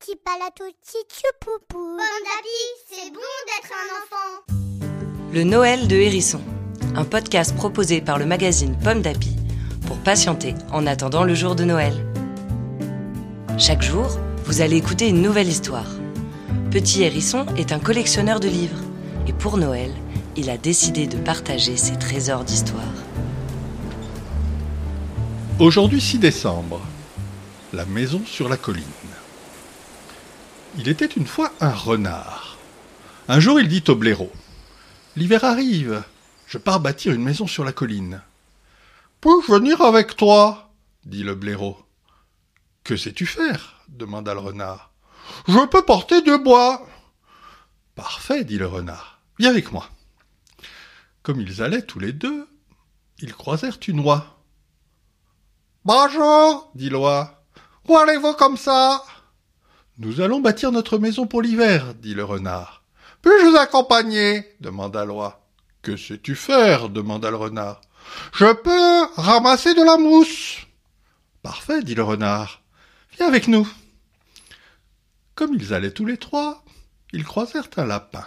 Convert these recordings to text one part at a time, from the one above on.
Petit palato, petit poupou. c'est bon d'être un enfant. Le Noël de Hérisson, un podcast proposé par le magazine Pomme d'Api pour patienter en attendant le jour de Noël. Chaque jour, vous allez écouter une nouvelle histoire. Petit Hérisson est un collectionneur de livres et pour Noël, il a décidé de partager ses trésors d'histoire. Aujourd'hui 6 décembre, la maison sur la colline. Il était une fois un renard. Un jour il dit au blaireau L'hiver arrive, je pars bâtir une maison sur la colline. Puis-je venir avec toi? dit le blaireau. Que sais-tu faire? demanda le renard. Je peux porter du bois. Parfait, dit le renard. Viens avec moi. Comme ils allaient tous les deux, ils croisèrent une oie. Bonjour, dit l'oie. Où allez-vous comme ça? Nous allons bâtir notre maison pour l'hiver, dit le renard. Puis-je vous accompagner? demanda l'oie. Que sais-tu faire? demanda le renard. Je peux ramasser de la mousse. Parfait, dit le renard. Viens avec nous. Comme ils allaient tous les trois, ils croisèrent un lapin.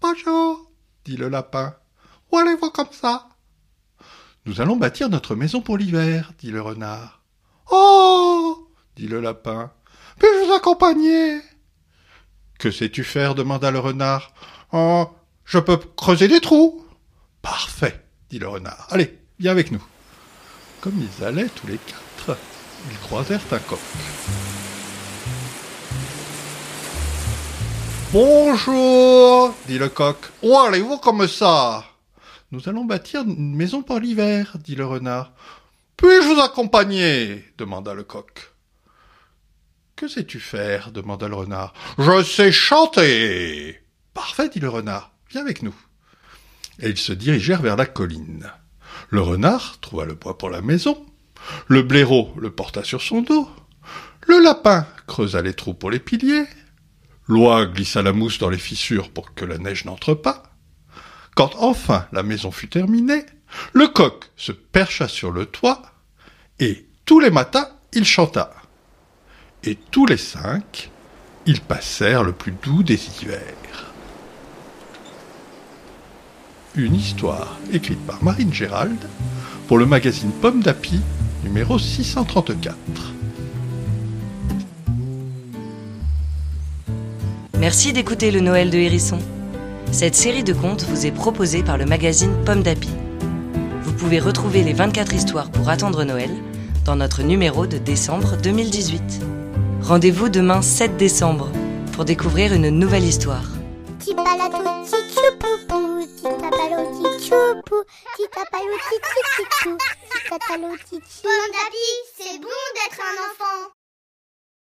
Bonjour, dit le lapin. Où allez-vous comme ça? Nous allons bâtir notre maison pour l'hiver, dit le renard. Oh dit le lapin. Puis-je vous accompagner Que sais-tu faire demanda le renard. Oh, je peux creuser des trous. Parfait, dit le renard. Allez, viens avec nous. Comme ils allaient tous les quatre, ils croisèrent un coq. Bonjour, dit le coq. Où allez-vous comme ça? Nous allons bâtir une maison pour l'hiver, dit le renard. Puis-je vous accompagner? demanda le coq. Que sais-tu faire demanda le renard. Je sais chanter. Parfait, dit le renard. Viens avec nous. Et ils se dirigèrent vers la colline. Le renard trouva le bois pour la maison. Le blaireau le porta sur son dos. Le lapin creusa les trous pour les piliers. L'oie glissa la mousse dans les fissures pour que la neige n'entre pas. Quand enfin la maison fut terminée, le coq se percha sur le toit, et tous les matins il chanta. Et tous les cinq, ils passèrent le plus doux des hivers. Une histoire écrite par Marine Gérald pour le magazine Pomme d'Api, numéro 634. Merci d'écouter le Noël de Hérisson. Cette série de contes vous est proposée par le magazine Pomme d'Api. Vous pouvez retrouver les 24 histoires pour attendre Noël dans notre numéro de décembre 2018. Rendez-vous demain 7 décembre pour découvrir une nouvelle histoire. D'Api, c'est bon d'être un enfant.